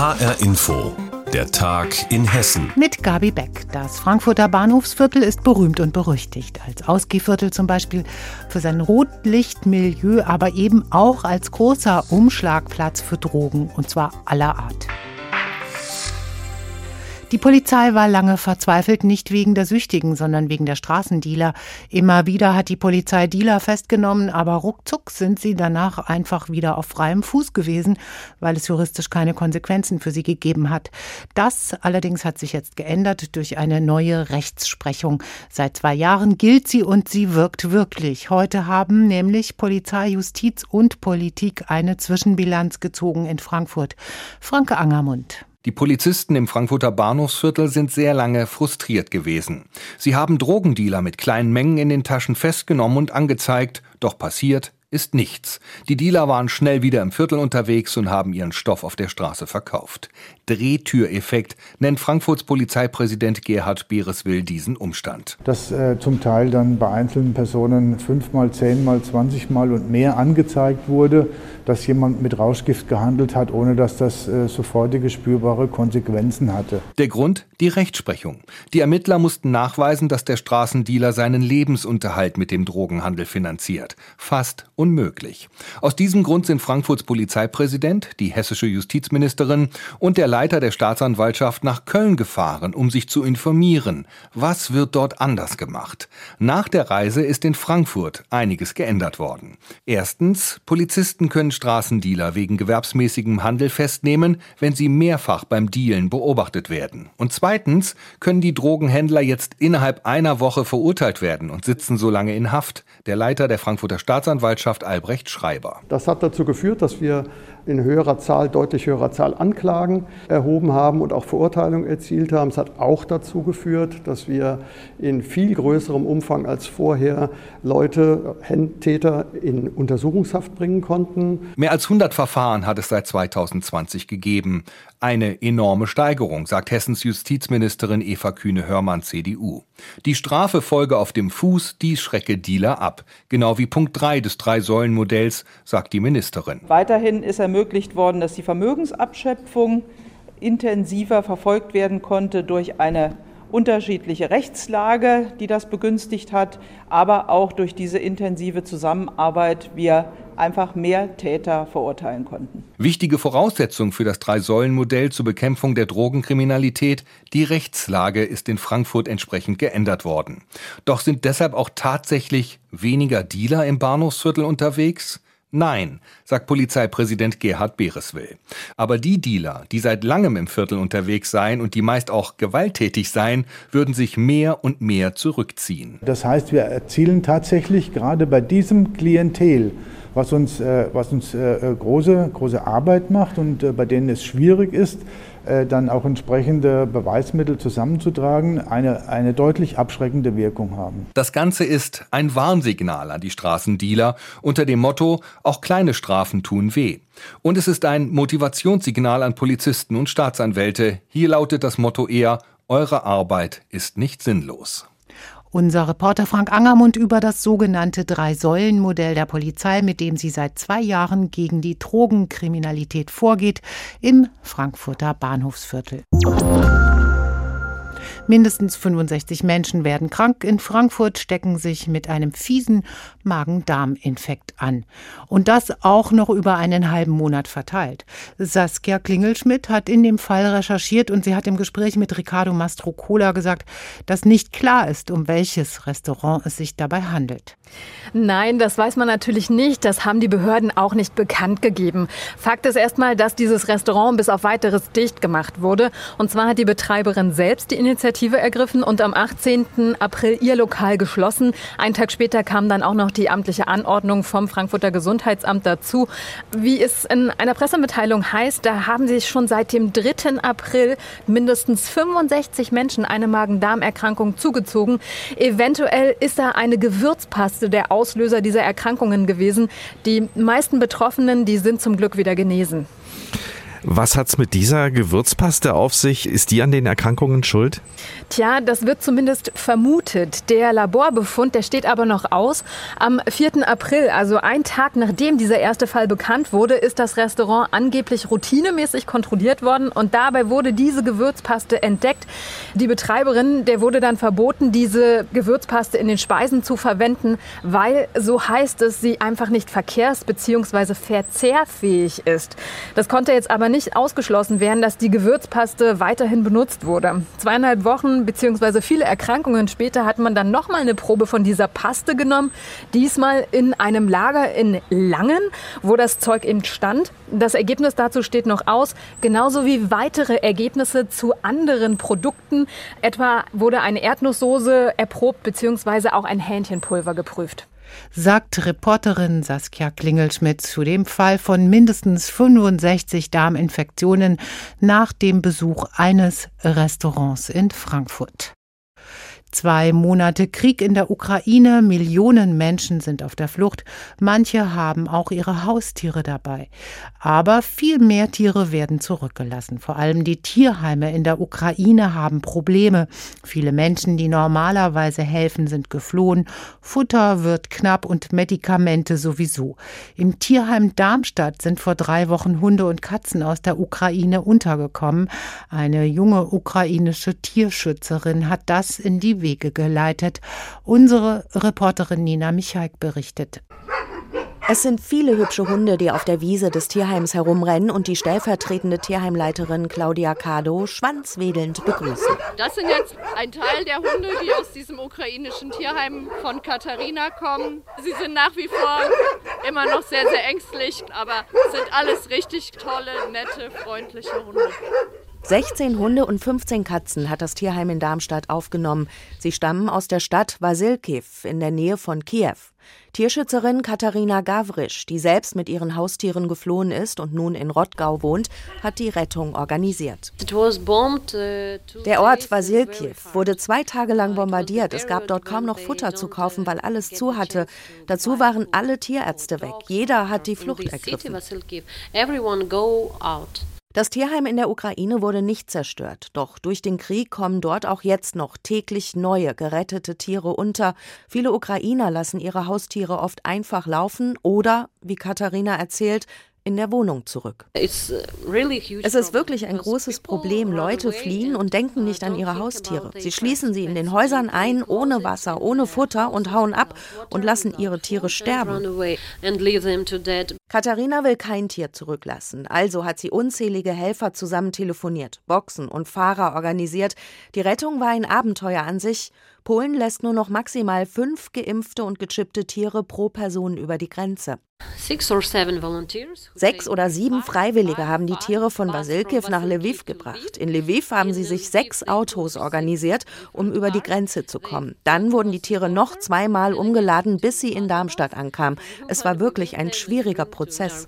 HR Info. Der Tag in Hessen. Mit Gabi Beck. Das Frankfurter Bahnhofsviertel ist berühmt und berüchtigt. Als Ausgehviertel zum Beispiel für sein Rotlichtmilieu, aber eben auch als großer Umschlagplatz für Drogen, und zwar aller Art. Die Polizei war lange verzweifelt, nicht wegen der Süchtigen, sondern wegen der Straßendealer. Immer wieder hat die Polizei Dealer festgenommen, aber ruckzuck sind sie danach einfach wieder auf freiem Fuß gewesen, weil es juristisch keine Konsequenzen für sie gegeben hat. Das allerdings hat sich jetzt geändert durch eine neue Rechtsprechung. Seit zwei Jahren gilt sie und sie wirkt wirklich. Heute haben nämlich Polizei, Justiz und Politik eine Zwischenbilanz gezogen in Frankfurt. Franke Angermund. Die Polizisten im Frankfurter Bahnhofsviertel sind sehr lange frustriert gewesen. Sie haben Drogendealer mit kleinen Mengen in den Taschen festgenommen und angezeigt, doch passiert ist nichts. Die Dealer waren schnell wieder im Viertel unterwegs und haben ihren Stoff auf der Straße verkauft. Drehtüreffekt nennt Frankfurts Polizeipräsident Gerhard Bereswill diesen Umstand. Dass äh, zum Teil dann bei einzelnen Personen fünfmal, zehnmal, zwanzigmal und mehr angezeigt wurde, dass jemand mit Rauschgift gehandelt hat, ohne dass das äh, sofortige spürbare Konsequenzen hatte. Der Grund? Die Rechtsprechung. Die Ermittler mussten nachweisen, dass der Straßendealer seinen Lebensunterhalt mit dem Drogenhandel finanziert. Fast unmöglich. Aus diesem Grund sind Frankfurts Polizeipräsident, die hessische Justizministerin und der Leiter der Staatsanwaltschaft nach Köln gefahren, um sich zu informieren. Was wird dort anders gemacht? Nach der Reise ist in Frankfurt einiges geändert worden. Erstens, Polizisten können Straßendealer wegen gewerbsmäßigem Handel festnehmen, wenn sie mehrfach beim Dealen beobachtet werden. Und zweitens können die Drogenhändler jetzt innerhalb einer Woche verurteilt werden und sitzen so lange in Haft. Der Leiter der Frankfurter Staatsanwaltschaft Albrecht Schreiber. Das hat dazu geführt, dass wir in höherer Zahl, deutlich höherer Zahl Anklagen erhoben haben und auch Verurteilungen erzielt haben. Es hat auch dazu geführt, dass wir in viel größerem Umfang als vorher Leute, Täter in Untersuchungshaft bringen konnten. Mehr als 100 Verfahren hat es seit 2020 gegeben. Eine enorme Steigerung, sagt Hessens Justizministerin Eva Kühne-Hörmann, CDU. Die Strafe folge auf dem Fuß, die schrecke Dealer ab. Genau wie Punkt 3 des Drei-Säulen-Modells, sagt die Ministerin. Weiterhin ist ermöglicht worden, dass die Vermögensabschöpfung intensiver verfolgt werden konnte durch eine unterschiedliche Rechtslage, die das begünstigt hat, aber auch durch diese intensive Zusammenarbeit wir einfach mehr Täter verurteilen konnten. Wichtige Voraussetzung für das Drei-Säulen-Modell zur Bekämpfung der Drogenkriminalität, die Rechtslage ist in Frankfurt entsprechend geändert worden. Doch sind deshalb auch tatsächlich weniger Dealer im Bahnhofsviertel unterwegs? Nein, sagt Polizeipräsident Gerhard Bereswill. Aber die Dealer, die seit langem im Viertel unterwegs seien und die meist auch gewalttätig seien, würden sich mehr und mehr zurückziehen. Das heißt, wir erzielen tatsächlich gerade bei diesem Klientel, was uns, äh, was uns äh, große, große Arbeit macht und äh, bei denen es schwierig ist, äh, dann auch entsprechende Beweismittel zusammenzutragen, eine, eine deutlich abschreckende Wirkung haben. Das Ganze ist ein Warnsignal an die Straßendealer unter dem Motto, auch kleine Strafen tun weh. Und es ist ein Motivationssignal an Polizisten und Staatsanwälte. Hier lautet das Motto eher, eure Arbeit ist nicht sinnlos. Unser Reporter Frank Angermund über das sogenannte Drei-Säulen-Modell der Polizei, mit dem sie seit zwei Jahren gegen die Drogenkriminalität vorgeht, im Frankfurter Bahnhofsviertel. Mindestens 65 Menschen werden krank in Frankfurt, stecken sich mit einem fiesen Magen-Darm-Infekt an. Und das auch noch über einen halben Monat verteilt. Saskia Klingelschmidt hat in dem Fall recherchiert und sie hat im Gespräch mit Ricardo Mastrocola gesagt, dass nicht klar ist, um welches Restaurant es sich dabei handelt. Nein, das weiß man natürlich nicht. Das haben die Behörden auch nicht bekannt gegeben. Fakt ist erstmal, dass dieses Restaurant bis auf weiteres dicht gemacht wurde. Und zwar hat die Betreiberin selbst die Initiative ergriffen und am 18. April ihr Lokal geschlossen. Einen Tag später kam dann auch noch die amtliche Anordnung vom Frankfurter Gesundheitsamt dazu. Wie es in einer Pressemitteilung heißt, da haben sich schon seit dem 3. April mindestens 65 Menschen eine Magen-Darm-Erkrankung zugezogen. Eventuell ist da eine Gewürzpaste der Auslöser dieser Erkrankungen gewesen. Die meisten Betroffenen, die sind zum Glück wieder genesen. Was hat's mit dieser Gewürzpaste auf sich? Ist die an den Erkrankungen schuld? Tja, das wird zumindest vermutet. Der Laborbefund, der steht aber noch aus. Am 4. April, also ein Tag nachdem dieser erste Fall bekannt wurde, ist das Restaurant angeblich routinemäßig kontrolliert worden und dabei wurde diese Gewürzpaste entdeckt. Die Betreiberin, der wurde dann verboten, diese Gewürzpaste in den Speisen zu verwenden, weil, so heißt es, sie einfach nicht verkehrs- bzw. verzehrfähig ist. Das konnte jetzt aber nicht ausgeschlossen werden, dass die Gewürzpaste weiterhin benutzt wurde. Zweieinhalb Wochen bzw. viele Erkrankungen später hat man dann nochmal eine Probe von dieser Paste genommen. Diesmal in einem Lager in Langen, wo das Zeug eben stand. Das Ergebnis dazu steht noch aus, genauso wie weitere Ergebnisse zu anderen Produkten. Etwa wurde eine Erdnusssoße erprobt bzw. auch ein Hähnchenpulver geprüft sagt Reporterin Saskia Klingelschmidt zu dem Fall von mindestens 65 Darminfektionen nach dem Besuch eines Restaurants in Frankfurt. Zwei Monate Krieg in der Ukraine, Millionen Menschen sind auf der Flucht, manche haben auch ihre Haustiere dabei. Aber viel mehr Tiere werden zurückgelassen. Vor allem die Tierheime in der Ukraine haben Probleme. Viele Menschen, die normalerweise helfen, sind geflohen. Futter wird knapp und Medikamente sowieso. Im Tierheim Darmstadt sind vor drei Wochen Hunde und Katzen aus der Ukraine untergekommen. Eine junge ukrainische Tierschützerin hat das in die Wege geleitet. Unsere Reporterin Nina Michaik berichtet. Es sind viele hübsche Hunde, die auf der Wiese des Tierheims herumrennen und die stellvertretende Tierheimleiterin Claudia Kado schwanzwedelnd begrüßen. Das sind jetzt ein Teil der Hunde, die aus diesem ukrainischen Tierheim von Katharina kommen. Sie sind nach wie vor immer noch sehr, sehr ängstlich, aber sind alles richtig tolle, nette, freundliche Hunde. 16 Hunde und 15 Katzen hat das Tierheim in Darmstadt aufgenommen. Sie stammen aus der Stadt Vasilkiv in der Nähe von Kiew. Tierschützerin Katharina Gavrisch, die selbst mit ihren Haustieren geflohen ist und nun in Rottgau wohnt, hat die Rettung organisiert. Der Ort Vasilkiv wurde zwei Tage lang bombardiert. Es gab dort kaum noch Futter zu kaufen, weil alles zu hatte. Dazu waren alle Tierärzte weg. Jeder hat die Flucht ergriffen. Das Tierheim in der Ukraine wurde nicht zerstört, doch durch den Krieg kommen dort auch jetzt noch täglich neue gerettete Tiere unter. Viele Ukrainer lassen ihre Haustiere oft einfach laufen oder, wie Katharina erzählt, in der Wohnung zurück. Uh, es ist wirklich ein großes Problem. Leute fliehen und denken nicht an ihre Haustiere. Sie schließen sie in den Häusern ein, ohne Wasser, ohne Futter und hauen ab und lassen ihre Tiere sterben. Katharina will kein Tier zurücklassen, also hat sie unzählige Helfer zusammen telefoniert, Boxen und Fahrer organisiert. Die Rettung war ein Abenteuer an sich. Polen lässt nur noch maximal fünf geimpfte und gechippte Tiere pro Person über die Grenze. Sechs oder sieben Freiwillige haben die Tiere von Vasilkiv nach Lviv gebracht. In Lviv haben sie sich sechs Autos organisiert, um über die Grenze zu kommen. Dann wurden die Tiere noch zweimal umgeladen, bis sie in Darmstadt ankamen. Es war wirklich ein schwieriger Prozess.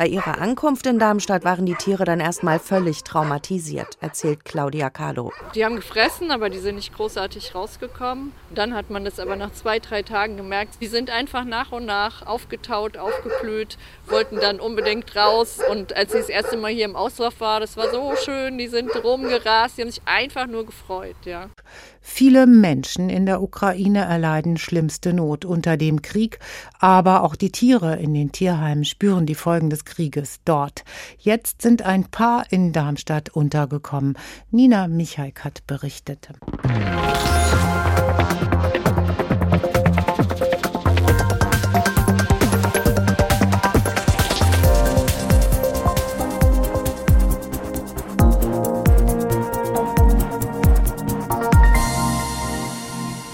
Bei ihrer Ankunft in Darmstadt waren die Tiere dann erstmal völlig traumatisiert, erzählt Claudia Carlo. Die haben gefressen, aber die sind nicht großartig rausgekommen. Dann hat man das aber nach zwei, drei Tagen gemerkt. Die sind einfach nach und nach aufgetaut, aufgeblüht, wollten dann unbedingt raus. Und als ich das erste Mal hier im Auslauf war, das war so schön, die sind rumgerast, die haben sich einfach nur gefreut, ja. Viele Menschen in der Ukraine erleiden schlimmste Not unter dem Krieg, aber auch die Tiere in den Tierheimen spüren die Folgen des Krieges dort. Jetzt sind ein paar in Darmstadt untergekommen. Nina Michaik hat berichtet. Ja,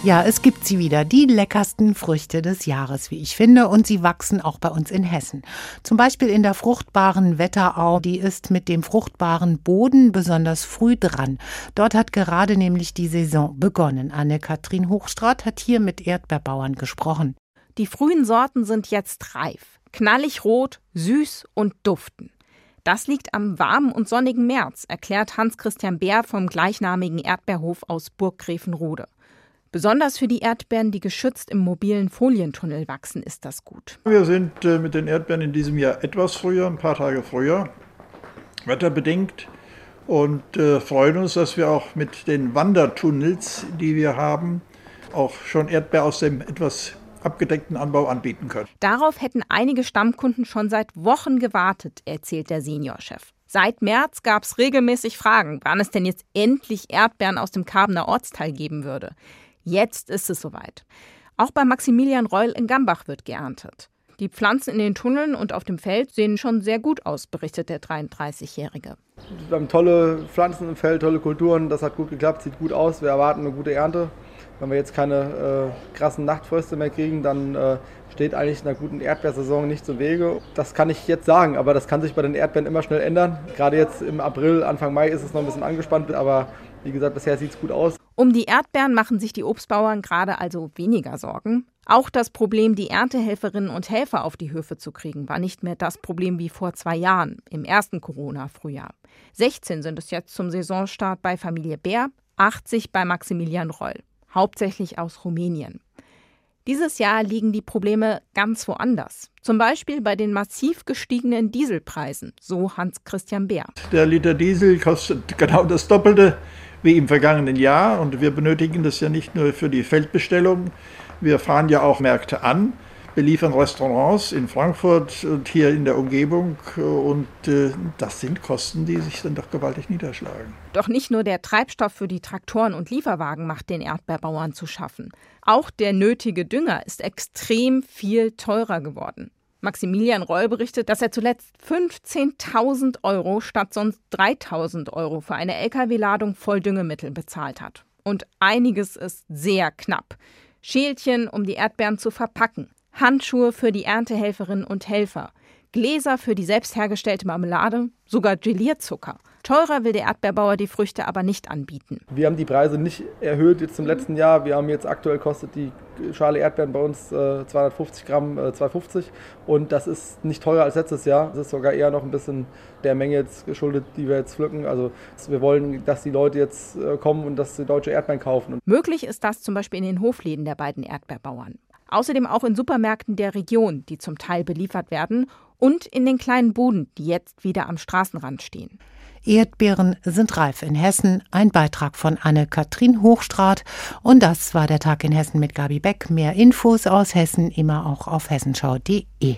es gibt sie wieder, die leckersten Früchte des Jahres, wie ich finde, und sie wachsen auch bei uns in Hessen. Zum Beispiel in der fruchtbaren Wetterau, die ist mit dem fruchtbaren Boden besonders früh dran. Dort hat gerade nämlich die Saison begonnen. Anne-Kathrin Hochstrat hat hier mit Erdbeerbauern gesprochen. Die frühen Sorten sind jetzt reif, knallig rot, süß und duften. Das liegt am warmen und sonnigen März, erklärt Hans-Christian Bär vom gleichnamigen Erdbeerhof aus Burggräfenrode. Besonders für die Erdbeeren, die geschützt im mobilen Folientunnel wachsen, ist das gut. Wir sind äh, mit den Erdbeeren in diesem Jahr etwas früher, ein paar Tage früher, wetterbedingt und äh, freuen uns, dass wir auch mit den Wandertunnels, die wir haben, auch schon Erdbeer aus dem etwas abgedeckten Anbau anbieten können. Darauf hätten einige Stammkunden schon seit Wochen gewartet, erzählt der Seniorchef. Seit März gab es regelmäßig Fragen, wann es denn jetzt endlich Erdbeeren aus dem Karbener Ortsteil geben würde. Jetzt ist es soweit. Auch bei Maximilian Reul in Gambach wird geerntet. Die Pflanzen in den Tunneln und auf dem Feld sehen schon sehr gut aus, berichtet der 33-Jährige. Wir haben tolle Pflanzen im Feld, tolle Kulturen, das hat gut geklappt, sieht gut aus. Wir erwarten eine gute Ernte. Wenn wir jetzt keine äh, krassen Nachtfröste mehr kriegen, dann äh, steht eigentlich einer guten Erdbeersaison nicht zu Wege. Das kann ich jetzt sagen, aber das kann sich bei den Erdbeeren immer schnell ändern. Gerade jetzt im April, Anfang Mai ist es noch ein bisschen angespannt, aber wie gesagt, bisher sieht es gut aus. Um die Erdbeeren machen sich die Obstbauern gerade also weniger Sorgen. Auch das Problem, die Erntehelferinnen und Helfer auf die Höfe zu kriegen, war nicht mehr das Problem wie vor zwei Jahren, im ersten Corona-Frühjahr. 16 sind es jetzt zum Saisonstart bei Familie Bär, 80 bei Maximilian Roll hauptsächlich aus Rumänien. Dieses Jahr liegen die Probleme ganz woanders. Zum Beispiel bei den massiv gestiegenen Dieselpreisen, so Hans-Christian Bär. Der Liter Diesel kostet genau das Doppelte wie im vergangenen Jahr und wir benötigen das ja nicht nur für die Feldbestellung, wir fahren ja auch Märkte an beliefern Restaurants in Frankfurt und hier in der Umgebung. Und äh, das sind Kosten, die sich dann doch gewaltig niederschlagen. Doch nicht nur der Treibstoff für die Traktoren und Lieferwagen macht den Erdbeerbauern zu schaffen. Auch der nötige Dünger ist extrem viel teurer geworden. Maximilian Reul berichtet, dass er zuletzt 15.000 Euro statt sonst 3.000 Euro für eine Lkw-Ladung voll Düngemittel bezahlt hat. Und einiges ist sehr knapp. Schälchen, um die Erdbeeren zu verpacken, Handschuhe für die Erntehelferinnen und Helfer, Gläser für die selbst hergestellte Marmelade, sogar Gelierzucker. Teurer will der Erdbeerbauer die Früchte aber nicht anbieten. Wir haben die Preise nicht erhöht jetzt im letzten Jahr. Wir haben jetzt aktuell kostet die Schale Erdbeeren bei uns äh, 250 Gramm, äh, 2,50 und das ist nicht teurer als letztes Jahr. Das ist sogar eher noch ein bisschen der Menge jetzt geschuldet, die wir jetzt pflücken. Also wir wollen, dass die Leute jetzt äh, kommen und dass sie deutsche Erdbeeren kaufen. Möglich ist das zum Beispiel in den Hofläden der beiden Erdbeerbauern. Außerdem auch in Supermärkten der Region, die zum Teil beliefert werden, und in den kleinen Buden, die jetzt wieder am Straßenrand stehen. Erdbeeren sind reif in Hessen. Ein Beitrag von Anne-Kathrin Hochstraat. Und das war der Tag in Hessen mit Gabi Beck. Mehr Infos aus Hessen immer auch auf hessenschau.de.